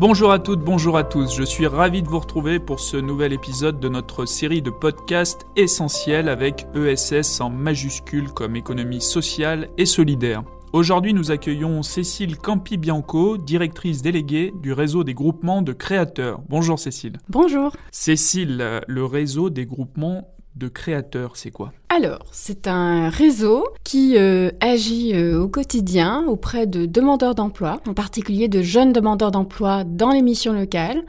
Bonjour à toutes, bonjour à tous. Je suis ravi de vous retrouver pour ce nouvel épisode de notre série de podcasts essentiels avec ESS en majuscule comme économie sociale et solidaire. Aujourd'hui, nous accueillons Cécile Campi-Bianco, directrice déléguée du réseau des groupements de créateurs. Bonjour Cécile. Bonjour. Cécile, le réseau des groupements de créateurs, c'est quoi? Alors, c'est un réseau qui euh, agit euh, au quotidien auprès de demandeurs d'emploi, en particulier de jeunes demandeurs d'emploi dans les missions locales,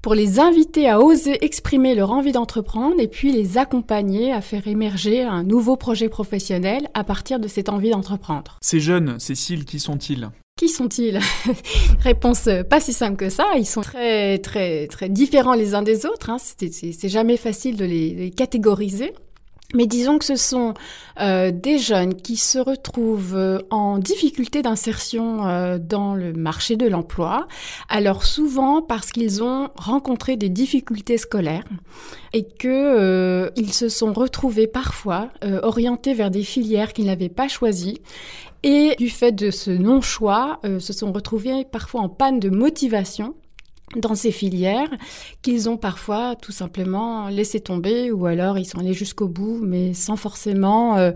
pour les inviter à oser exprimer leur envie d'entreprendre et puis les accompagner à faire émerger un nouveau projet professionnel à partir de cette envie d'entreprendre. Ces jeunes, Cécile, qui sont-ils? Qui sont-ils Réponse euh, pas si simple que ça. Ils sont très très très différents les uns des autres. Hein. C'est jamais facile de les catégoriser. Mais disons que ce sont euh, des jeunes qui se retrouvent euh, en difficulté d'insertion dans le marché de l'emploi, alors souvent parce qu'ils ont rencontré des difficultés scolaires et que ils se sont retrouvés parfois orientés vers des filières qu'ils n'avaient pas choisies et du fait de ce non-choix, se sont retrouvés parfois en panne de motivation dans ces filières qu'ils ont parfois tout simplement laissé tomber ou alors ils sont allés jusqu'au bout mais sans forcément euh,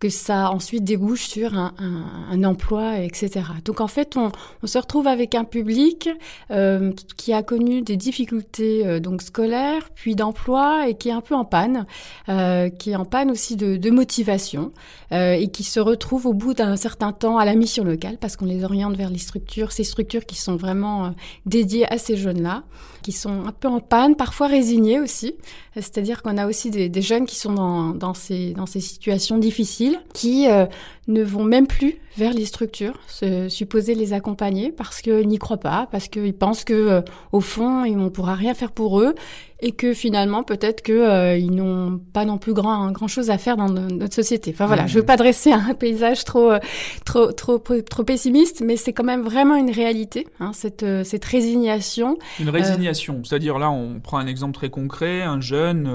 que ça ensuite débouche sur un, un, un, emploi, etc. Donc en fait, on, on se retrouve avec un public euh, qui a connu des difficultés euh, donc scolaires, puis d'emploi, et qui est un peu en panne, euh, qui est en panne aussi de, de motivation, euh, et qui se retrouve au bout d'un certain temps à la mission locale, parce qu'on les oriente vers les structures, ces structures qui sont vraiment euh, dédiées à ces jeunes-là, qui sont un peu en panne, parfois résignés aussi. C'est-à-dire qu'on a aussi des, des, jeunes qui sont dans, dans, ces, dans ces situations difficiles, qui euh, ne vont même plus vers les structures, se, supposer les accompagner parce qu'ils n'y croient pas, parce qu'ils pensent que euh, au fond, on ne pourra rien faire pour eux et que finalement peut-être que euh, ils n'ont pas non plus grand grand chose à faire dans notre société. Enfin voilà, mmh. je veux pas dresser un paysage trop euh, trop trop trop pessimiste, mais c'est quand même vraiment une réalité, hein, cette euh, cette résignation. Une résignation, c'est-à-dire là, on prend un exemple très concret, un jeune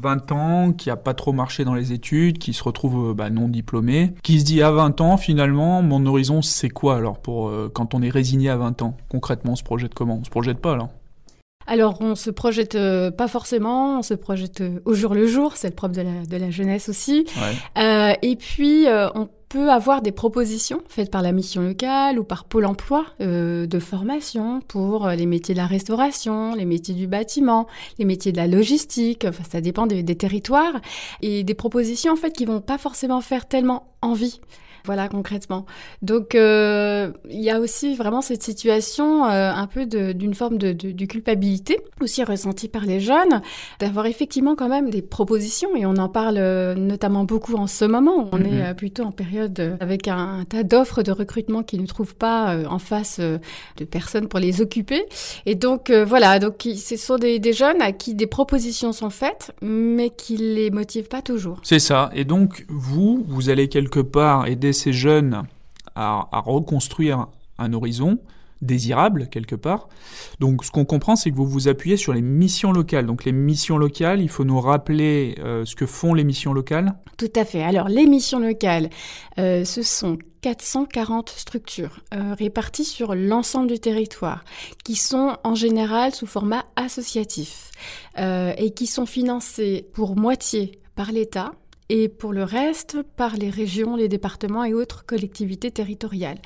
20 ans qui a pas trop marché dans les études, qui se retrouve bah, non diplômé, qui se dit à 20 ans finalement, mon horizon c'est quoi alors pour quand on est résigné à 20 ans? Concrètement, on se projette comment? On se projette pas là alors, on se projette euh, pas forcément, on se projette euh, au jour le jour, c'est le propre de la, de la jeunesse aussi. Ouais. Euh, et puis, on peut avoir des propositions faites par la mission locale ou par Pôle emploi de formation pour les métiers de la restauration, les métiers du bâtiment, les métiers de la logistique, enfin, ça dépend des, des territoires, et des propositions en fait qui vont pas forcément faire tellement envie. Voilà, concrètement. Donc, euh, il y a aussi vraiment cette situation euh, un peu d'une forme de, de, de, culpabilité, aussi ressentie par les jeunes, d'avoir effectivement quand même des propositions, et on en parle euh, notamment beaucoup en ce moment. On mm -hmm. est euh, plutôt en période euh, avec un, un tas d'offres de recrutement qui ne trouvent pas en face de personnes pour les occuper. Et donc, voilà, donc ce sont des, des jeunes à qui des propositions sont faites, mais qui les motivent pas toujours. C'est ça. Et donc, vous, vous allez quelque part aider ces jeunes à, reconstruire un horizon désirable quelque part. Donc ce qu'on comprend, c'est que vous vous appuyez sur les missions locales. Donc les missions locales, il faut nous rappeler euh, ce que font les missions locales. Tout à fait. Alors les missions locales, euh, ce sont 440 structures euh, réparties sur l'ensemble du territoire, qui sont en général sous format associatif et qui sont financées pour moitié par l'État, et pour le reste par les régions, les départements et autres collectivités territoriales.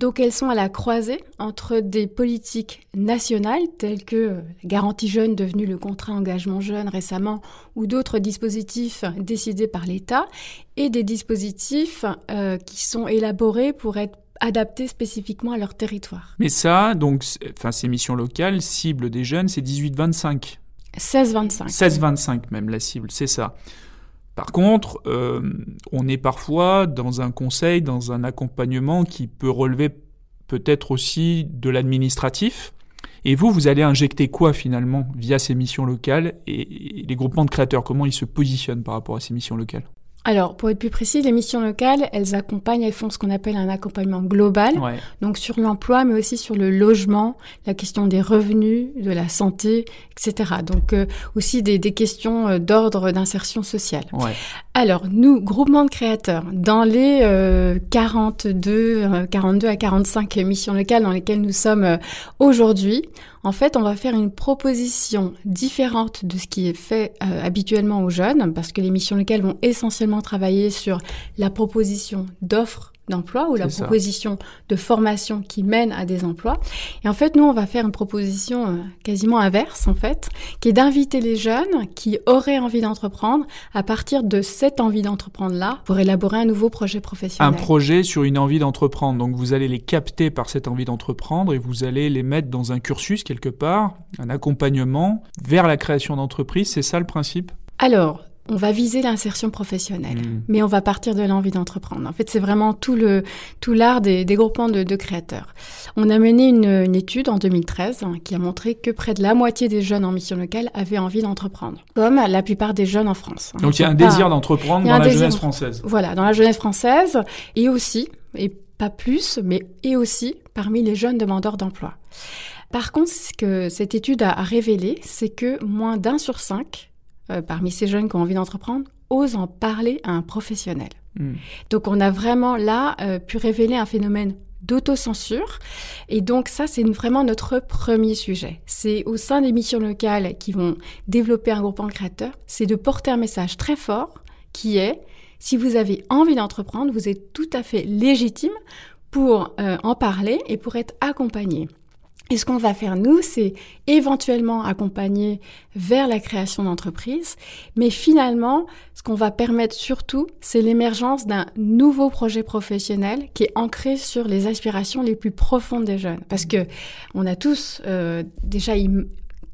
Donc elles sont à la croisée entre des politiques nationales telles que la garantie jeune devenue le contrat engagement jeune récemment ou d'autres dispositifs décidés par l'État et des dispositifs euh, qui sont élaborés pour être adaptés spécifiquement à leur territoire. Mais ça, donc, enfin, ces missions locales ciblent des jeunes, c'est 18-25. 16-25. 16-25 même la cible, c'est ça. Par contre, euh, on est parfois dans un conseil, dans un accompagnement qui peut relever peut-être aussi de l'administratif. Et vous, vous allez injecter quoi finalement via ces missions locales et les groupements de créateurs? Comment ils se positionnent par rapport à ces missions locales? Alors, pour être plus précis, les missions locales, elles accompagnent, elles font ce qu'on appelle un accompagnement global, donc sur l'emploi, mais aussi sur le logement, la question des revenus, de la santé, etc. Donc euh, aussi des, des questions euh, d'ordre d'insertion sociale. Ouais. Alors, nous, groupement de créateurs, dans les euh, 42, 42 euh, à 45 missions locales dans lesquelles nous sommes aujourd'hui, en fait, on va faire une proposition différente de ce qui est fait euh, habituellement aux jeunes, parce que les missions locales vont essentiellement travailler sur la proposition d'offres d'emploi ou la proposition de formation qui mène à des emplois. Et en fait, nous, on va faire une proposition euh, quasiment inverse, en fait, qui est d'inviter les jeunes qui auraient envie d'entreprendre à partir de cette envie d'entreprendre-là pour élaborer un nouveau projet professionnel. Un projet sur une envie d'entreprendre. Donc, vous allez les capter par cette envie d'entreprendre et vous allez les mettre dans un cursus quelque part, un accompagnement vers la création d'entreprise. C'est ça le principe? Alors, on va viser l'insertion professionnelle, hmm. mais on va partir de l'envie d'entreprendre. En fait, c'est vraiment tout le tout l'art des, des groupements de, de, créateurs. On a mené une, une étude en 2013 hein, qui a montré que près de la moitié des jeunes en mission locale avaient envie d'entreprendre, comme la plupart des jeunes en France. Hein. Donc il y a un désir d'entreprendre dans la jeunesse française. Voilà, dans la jeunesse française, et aussi, et pas plus, mais et aussi parmi les jeunes demandeurs d'emploi. Par contre, ce que cette étude a révélé, c'est que moins d'un sur cinq euh, parmi ces jeunes qui ont envie d'entreprendre, osent en parler à un professionnel. Hmm. Donc on a vraiment là euh, pu révéler un phénomène d'autocensure. Et donc ça, c'est vraiment notre premier sujet. C'est au sein des missions locales qui vont développer un groupe en créateur, c'est de porter un message très fort qui est, si vous avez envie d'entreprendre, vous êtes tout à fait légitime pour euh, en parler et pour être accompagné. Et ce qu'on va faire, nous, c'est éventuellement accompagner vers la création d'entreprise, mais finalement, ce qu'on va permettre surtout, c'est l'émergence d'un nouveau projet professionnel qui est ancré sur les aspirations les plus profondes des jeunes. Parce que on a tous euh, déjà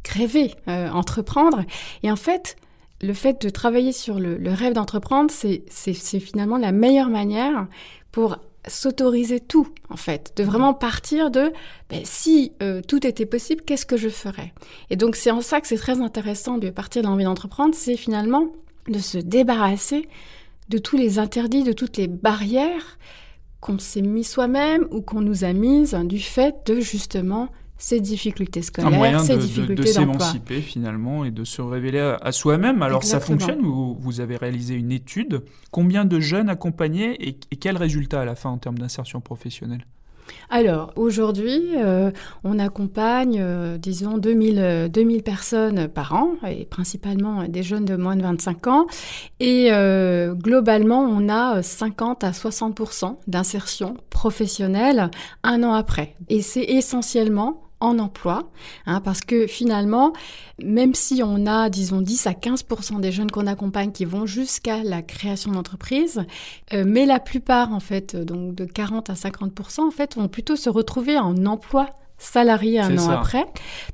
rêvé euh, entreprendre, et en fait, le fait de travailler sur le, le rêve d'entreprendre, c'est finalement la meilleure manière pour s'autoriser tout, en fait, de vraiment partir de ben, si euh, tout était possible, qu'est-ce que je ferais? Et donc c'est en ça que c'est très intéressant de partir de l'envie d'entreprendre, c'est finalement de se débarrasser de tous les interdits, de toutes les barrières qu'on s'est mis soi-même ou qu'on nous a mises du fait de justement ces difficultés scolaires, ces difficultés de, de s'émanciper finalement et de se révéler à, soi-même. Alors ça fonctionne? Vous, vous avez réalisé une étude. Combien de jeunes accompagnés et, et quels résultats à la fin en termes d'insertion professionnelle? Alors, aujourd'hui, euh, on accompagne, euh, disons, 2000, 2000 euh, personnes par an, et principalement des jeunes de moins de 25 ans. Et globalement, on a 50 à 60% d'insertion professionnelle un an après. Et c'est essentiellement en emploi, hein, parce que finalement, même si on a, disons, 10 à 15 des jeunes qu'on accompagne qui vont jusqu'à la création d'entreprise, euh, mais la plupart, en fait, donc de 40 à 50 en fait, vont plutôt se retrouver en emploi salariés un an après.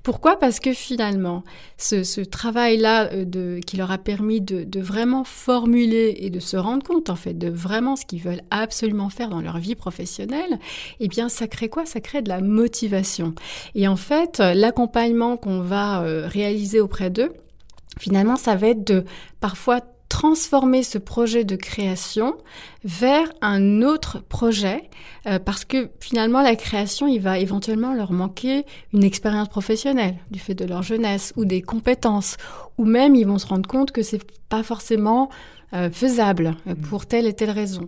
Pourquoi? Parce que finalement, ce, ce travail-là euh, qui leur a permis de, de, vraiment formuler et de se rendre compte, en fait, de vraiment ce qu'ils veulent absolument faire dans leur vie professionnelle, eh bien, ça crée quoi? Ça crée de la motivation. Et en fait, l'accompagnement qu'on va euh, réaliser auprès d'eux, finalement, ça va être de parfois transformer ce projet de création vers un autre projet euh, parce que finalement la création il va éventuellement leur manquer une expérience professionnelle du fait de leur jeunesse ou des compétences ou même ils vont se rendre compte que c'est pas forcément euh, faisable euh, pour telle et telle raison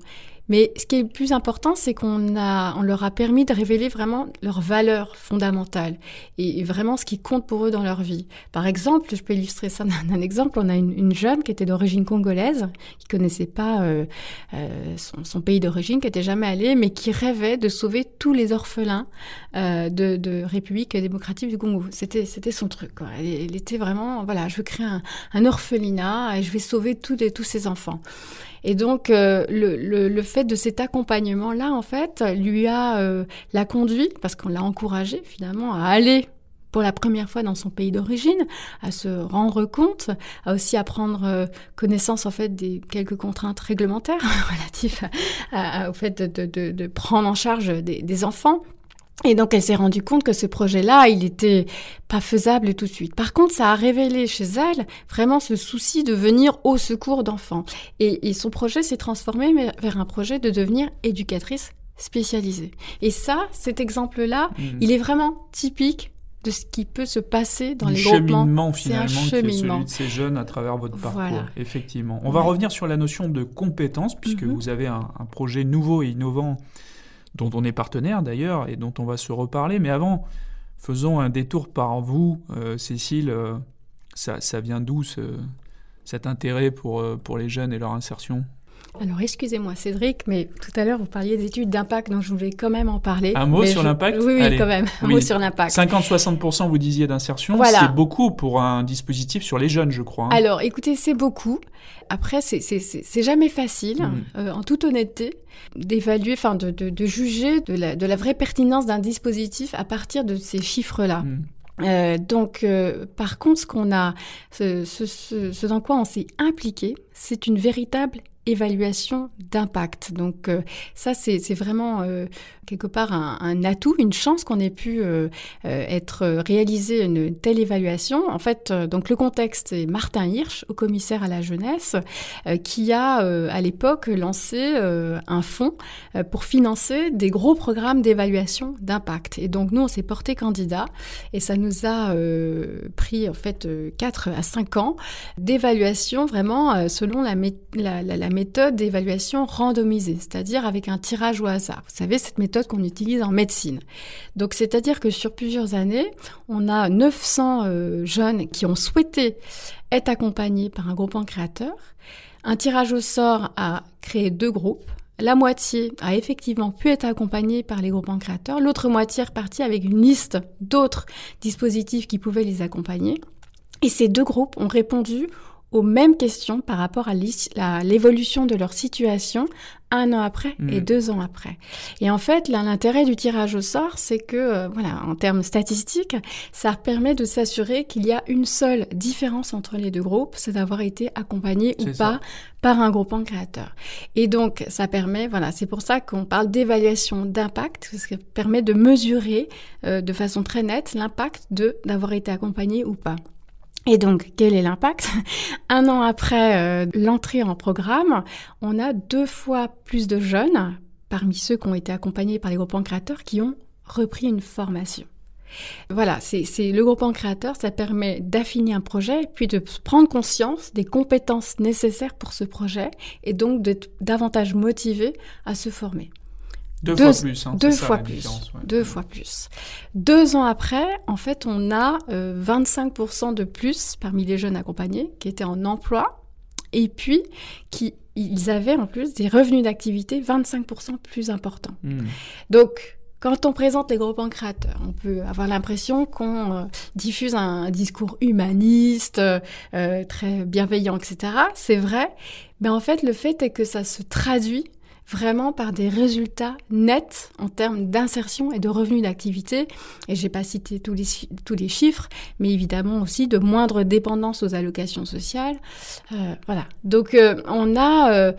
mais ce qui est le plus important, c'est qu'on a, on leur a permis de révéler vraiment leurs valeurs fondamentales et, vraiment ce qui compte pour eux dans leur vie. Par exemple, je peux illustrer ça d'un exemple. On a une, une, jeune qui était d'origine congolaise, qui connaissait pas euh, euh, son, pays d'origine, qui était jamais allée, mais qui rêvait de sauver tous les orphelins euh, de, République démocratique du Congo. C'était, c'était son truc. Elle, était vraiment, voilà, je veux créer un, orphelinat et je vais sauver tous, les, tous ces enfants. Et donc, le, fait de cet accompagnement-là, en fait, lui a euh, la conduit, parce qu'on l'a encouragé finalement à aller pour la première fois dans son pays d'origine, à se rendre compte, à aussi apprendre euh, connaissance en fait des quelques contraintes réglementaires relatives à, au fait de, prendre en charge des enfants Et donc elle s'est rendue compte que ce projet-là, il était pas faisable tout de suite. Par contre, ça a révélé chez elle vraiment ce souci de venir au secours d'enfants. Et, son projet s'est transformé vers un projet de devenir éducatrice spécialisée. Et ça, cet exemple-là, mmh. il est vraiment typique de ce qui peut se passer dans les groupements. finalement, un cheminement. celui de ces jeunes à travers votre parcours. Effectivement. On va revenir sur la notion de compétence, puisque mhm. vous avez un, projet nouveau et innovant dont on est partenaire d'ailleurs et dont on va se reparler. Mais avant, faisons un détour par vous, euh, Cécile. Euh, ça, vient d'où cet intérêt pour, euh, pour les jeunes et leur insertion? Alors, excusez-moi, Cédric, mais tout à l'heure, vous parliez d'études d'impact, donc je voulais quand même en parler. Un mot sur l'impact Oui, oui, quand même. Un mot sur l'impact. 50-60%, vous disiez d'insertion. C'est beaucoup pour un dispositif sur les jeunes, je crois. Hein. Alors, écoutez, c'est beaucoup. Après, c'est jamais facile, mm. euh, en toute honnêteté, d'évaluer, enfin, de, de, juger de la, de la vraie pertinence d'un dispositif à partir de ces chiffres-là. Mm. Euh, donc, euh, par contre, ce qu'on a, ce, ce, ce, dans quoi on s'est impliqué, c'est une véritable évaluation d'impact. Donc euh, ça, c'est vraiment euh, quelque part un, atout, une chance qu'on ait pu euh, être réalisé une telle évaluation. En fait, donc le contexte est Martin Hirsch, au commissaire à la jeunesse, qui a à l'époque lancé un fonds pour financer des gros programmes d'évaluation d'impact. Et donc nous, on s'est porté candidat et ça nous a pris en fait 4 à 5 ans d'évaluation vraiment selon la, la, la, la méthode d'évaluation randomisée, c'est-à-dire avec un tirage au hasard. Vous savez, cette méthode qu'on utilise en médecine. Donc, c'est-à-dire que sur plusieurs années, on a 900 euh, jeunes qui ont souhaité être accompagnés par un groupement créateur. Un tirage au sort a créé deux groupes. La moitié a effectivement pu être accompagnée par les groupements créateurs, l'autre moitié est repartie avec une liste d'autres dispositifs qui pouvaient les accompagner. Et ces deux groupes ont répondu aux mêmes questions par rapport à l'évolution de leur situation un an après et mm. deux ans après. Et en fait, l'intérêt du tirage au sort, c'est que, euh, voilà, en termes statistiques, ça permet de s'assurer qu'il y a une seule différence entre les deux groupes, c'est d'avoir été accompagné ou pas par un groupement créateur. Et donc, ça permet, voilà, c'est pour ça qu'on parle d'évaluation d'impact, parce que ça permet de mesurer euh, de façon très nette l'impact de d'avoir été accompagné ou pas. Et donc, quel est l'impact? Un an après euh, l'entrée en programme, on a deux fois plus de jeunes, parmi ceux qui ont été accompagnés par les groupes créateurs, qui ont repris une formation. Voilà, c'est le groupement créateur, ça permet d'affiner un projet, puis de prendre conscience des compétences nécessaires pour ce projet, et donc d'être davantage motivé à se former. Deux, fois plus. Hein, deux fois plus. Deux fois plus. Deux ans après, en fait, on a 25% euh, de plus parmi les jeunes accompagnés qui étaient en emploi et puis qui ils avaient en plus des revenus d'activité 25% plus importants. Hmm. Donc, quand on présente les groupes créateurs, on peut avoir l'impression qu'on euh, diffuse un, discours humaniste, euh, très bienveillant, etc. C'est vrai, mais en fait, le fait est que ça se traduit vraiment par des résultats nets en termes d'insertion et de revenus d'activité. Et j'ai pas cité tous les, tous les chiffres, mais évidemment aussi de moindre dépendance aux allocations sociales. Euh, voilà. Donc euh, on a, euh,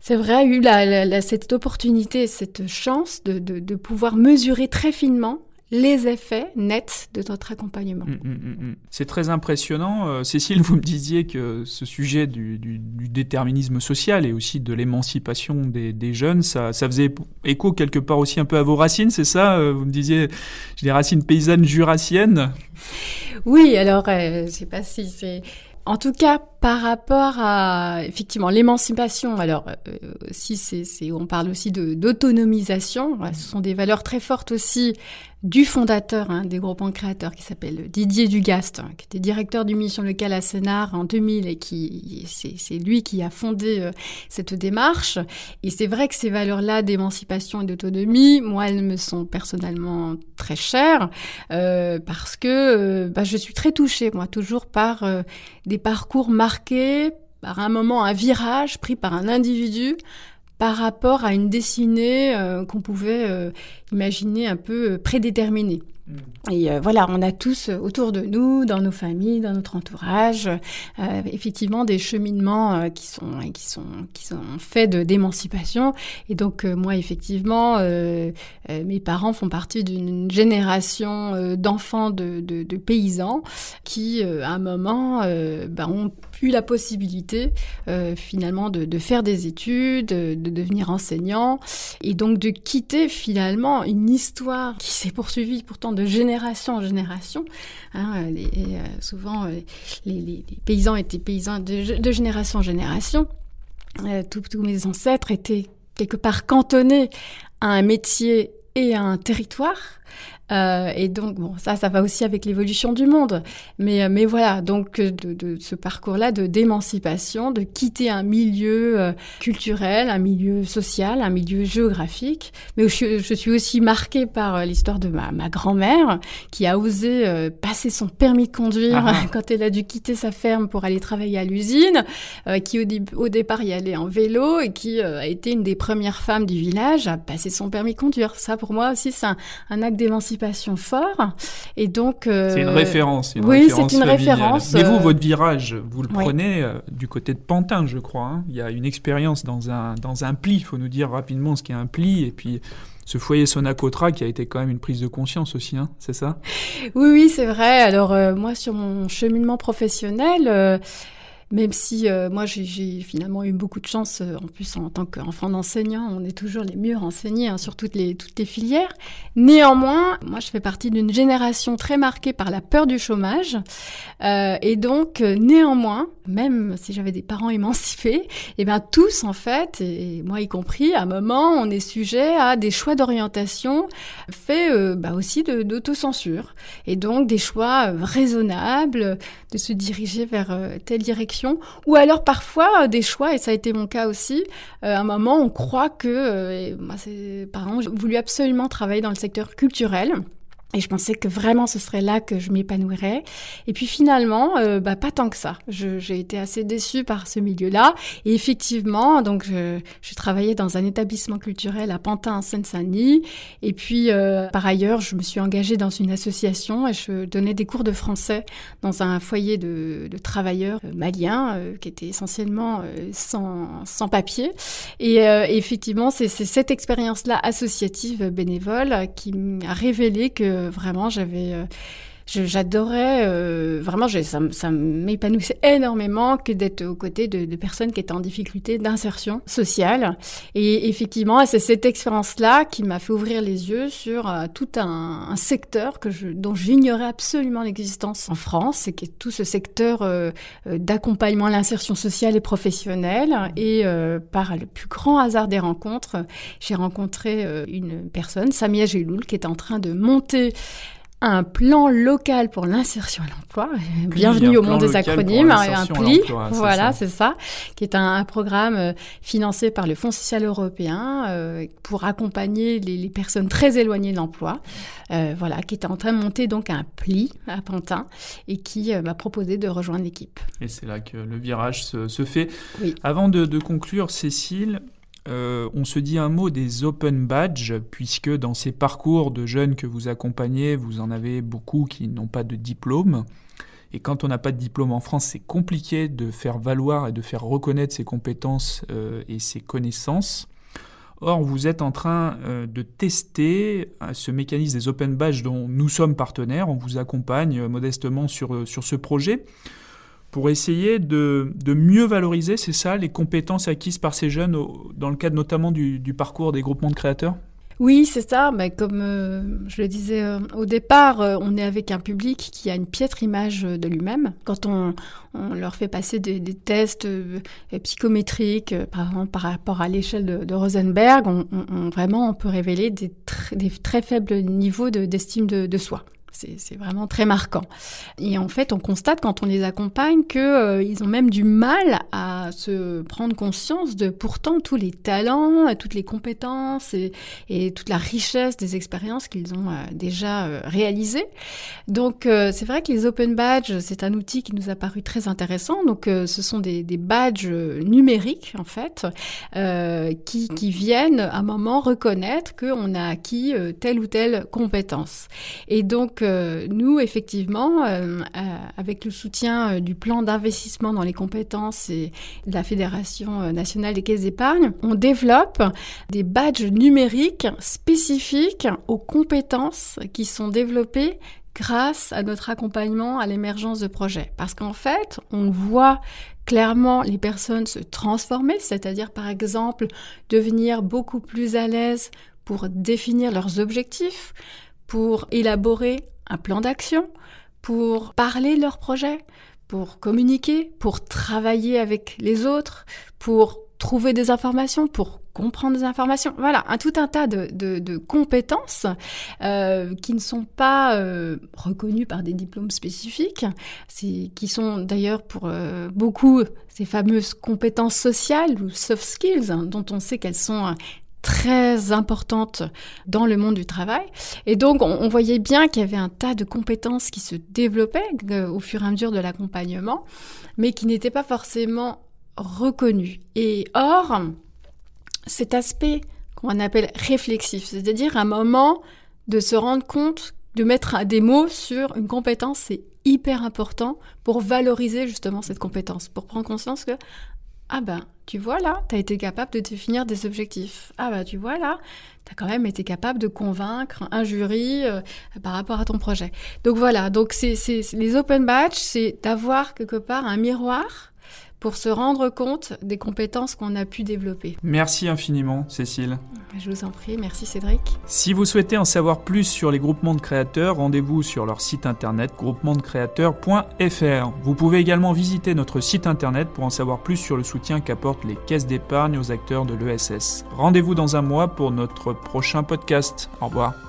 c'est vrai, eu la, cette opportunité, cette chance de, de, de pouvoir mesurer très finement les effets nets de notre accompagnement. Mm, mm, mm, c'est très impressionnant. Euh, Cécile, vous me disiez que ce sujet du, déterminisme social et aussi de l'émancipation des, jeunes, ça, faisait écho quelque part aussi un peu à vos racines, c'est ça euh, Vous me disiez, j'ai des racines paysannes jurassiennes? Oui, alors, euh, je ne sais pas si c'est... En tout cas, par rapport à effectivement l'émancipation, alors si c'est, on parle aussi de d'autonomisation, ce sont des valeurs très fortes aussi du fondateur hein, des groupes créateurs qui s'appelle Didier Dugast, hein, qui était directeur du mission locale à Sénart en 2000 et qui c'est lui qui a fondé euh, cette démarche. Et c'est vrai que ces valeurs-là d'émancipation et d'autonomie, moi, elles me sont personnellement très chères euh, parce que euh, bah, je suis très touchée, moi, toujours par des parcours marqués par un moment, un virage pris par un individu par rapport à une dessinée euh, qu'on pouvait euh, imaginer un peu euh, prédéterminée. Mm. Et euh, voilà, on a tous euh, autour de nous, dans nos familles, dans notre entourage, euh, effectivement des cheminements qui sont qui sont qui sont faits de d'émancipation. Et donc moi, effectivement, mes parents font partie d'une génération d'enfants de, de, paysans qui, à un moment, ben, ont eu la possibilité finalement de, de, faire des études, de devenir enseignant, et donc de quitter finalement une histoire qui s'est poursuivie pourtant de génération en génération. Hein, euh, souvent, euh, les, paysans étaient paysans de, génération en génération. Euh, tous mes ancêtres étaient quelque part cantonnés à un métier et à un territoire. Euh, et donc, bon, ça, ça va aussi avec l'évolution du monde. Mais, euh, mais voilà, donc euh, de, de ce parcours-là de d'émancipation, de quitter un milieu euh, culturel, un milieu social, un milieu géographique. Mais je, je suis aussi marquée par l'histoire de ma, ma grand-mère qui a osé passer son permis de conduire ah quand elle a dû quitter sa ferme pour aller travailler à l'usine, qui au, au, départ y allait en vélo et qui a été une des premières femmes du village à passer son permis de conduire. Ça, pour moi aussi, c'est un, un acte d'émancipation fort. Et donc. Euh, c'est une référence. oui, c'est une référence. Mais vous, euh, votre virage, vous le prenez euh, du côté de Pantin, je crois. Hein. Il y a une expérience dans un, dans un pli. Il faut nous dire rapidement ce qu'est un pli. Et puis ce foyer Sonacotra qui a été quand même une prise de conscience aussi, hein, c'est ça? Oui, oui, c'est vrai. Alors moi, sur mon cheminement professionnel, même si euh, moi j'ai finalement eu beaucoup de chance, euh, en plus en tant qu'enfant d'enseignant, on est toujours les mieux renseignés hein, sur toutes les, toutes les filières. Néanmoins, moi je fais partie d'une génération très marquée par la peur du chômage. Euh, et donc, euh, néanmoins, même si j'avais des parents émancipés, et eh bien tous en fait, et moi y compris, à un moment, on est sujet à des choix d'orientation faits bah, aussi d'autocensure. Et donc des choix raisonnables de se diriger vers telle direction ou alors parfois euh, des choix, et ça a été mon cas aussi, euh, à un moment on croit que, euh, moi c'est, par exemple, j'ai voulu absolument travailler dans le secteur culturel. Et je pensais que vraiment ce serait là que je m'épanouirais. Et puis finalement, euh, bah, pas tant que ça. J'ai été assez déçue par ce milieu-là. Et effectivement, donc je, travaillais dans un établissement culturel à Pantin, en Seine-Saint-Denis. Et puis euh, par ailleurs, je me suis engagée dans une association et je donnais des cours de français dans un foyer de, travailleurs euh, maliens qui étaient essentiellement sans, sans papier. Et effectivement, c'est cette expérience-là associative bénévole qui m'a révélé que vraiment j'avais euh, j'adorais euh, vraiment ça, ça m'épanouissait énormément que d'être aux côtés de, de, personnes qui étaient en difficulté d'insertion sociale. Et effectivement c'est cette expérience là qui m'a fait ouvrir les yeux sur euh, tout un, secteur que je, dont j'ignorais absolument l'existence en France et qui est tout ce secteur euh, d'accompagnement à l'insertion sociale et professionnelle. Et par le plus grand hasard des rencontres j'ai rencontré une personne Samia Geloul qui est en train de monter un plan local pour l'insertion à l'emploi. Bienvenue au monde des acronymes, un pli, voilà, c'est ça. qui est un, programme euh, financé par le Fonds social européen euh, pour accompagner les, personnes très éloignées de l'emploi. Euh, voilà, qui est en train de monter donc un pli à Pantin et qui m'a proposé de rejoindre l'équipe. Et c'est là que le virage se, fait. Avant de, de conclure, Cécile, euh, on se dit un mot des open badges, puisque dans ces parcours de jeunes que vous accompagnez, vous en avez beaucoup qui n'ont pas de diplôme. Et quand on n'a pas de diplôme en France, c'est compliqué de faire valoir et de faire reconnaître ses compétences euh, et ses connaissances. Or, vous êtes en train euh, de tester ce mécanisme des open badges dont nous sommes partenaires. On vous accompagne modestement sur, sur ce projet pour essayer de, de mieux valoriser, c'est ça, les compétences acquises par ces jeunes dans le cadre notamment du, du parcours des groupements de créateurs? Oui, c'est ça. Mais comme euh, je le disais euh, au départ, euh, on est avec un public qui a une piètre image de lui-même. Quand on, on, leur fait passer des, tests psychométriques, par exemple par rapport à l'échelle de, Rosenberg, on, vraiment on peut révéler des, tr des très faibles niveaux d'estime de, de, soi. C'est vraiment très marquant. Et en fait, on constate quand on les accompagne qu'ils euh, ont même du mal à se prendre conscience de pourtant tous les talents, toutes les compétences et, toute la richesse des expériences qu'ils ont euh, déjà euh, réalisées. Donc, c'est vrai que les open badges, c'est un outil qui nous a paru très intéressant. Donc, ce sont des, des, badges numériques en fait qui, qui viennent à un moment reconnaître qu'on a acquis telle ou telle compétence. Et donc, euh, nous, effectivement, euh, euh, avec le soutien du plan d'investissement dans les compétences et de la Fédération nationale des caisses d'épargne, on développe des badges numériques spécifiques aux compétences qui sont développées grâce à notre accompagnement à l'émergence de projets. Parce qu'en fait, on voit clairement les personnes se transformer, c'est-à-dire par exemple devenir beaucoup plus à l'aise pour définir leurs objectifs, pour élaborer un plan d'action, pour parler de leur projet, pour communiquer, pour travailler avec les autres, pour trouver des informations, pour comprendre des informations. Voilà, un tout un tas de, compétences euh, qui ne sont pas euh, reconnues par des diplômes spécifiques, qui sont d'ailleurs pour euh, beaucoup ces fameuses compétences sociales ou soft skills, hein, dont on sait qu'elles sont très importante dans le monde du travail. Et donc, on, voyait bien qu'il y avait un tas de compétences qui se développaient euh, au fur et à mesure de l'accompagnement, mais qui n'étaient pas forcément reconnues. Et or, cet aspect qu'on appelle réflexif, c'est-à-dire un moment de se rendre compte, de mettre des mots sur une compétence, c'est hyper important pour valoriser justement cette compétence, pour prendre conscience que ah ben, tu vois là, tu as été capable de définir des objectifs. Ah ben, tu vois là, tu as quand même été capable de convaincre un jury euh, par rapport à ton projet. Donc voilà, donc c'est les open batch, c'est d'avoir quelque part un miroir pour se rendre compte des compétences qu'on a pu développer. Merci infiniment, Cécile. Je vous en prie, merci Cédric. Si vous souhaitez en savoir plus sur les groupements de créateurs, rendez-vous sur leur site internet groupementdecreateurs.fr. Vous pouvez également visiter notre site internet pour en savoir plus sur le soutien qu'apportent les caisses d'épargne aux acteurs de l'ESS. Rendez-vous dans un mois pour notre prochain podcast. Au revoir.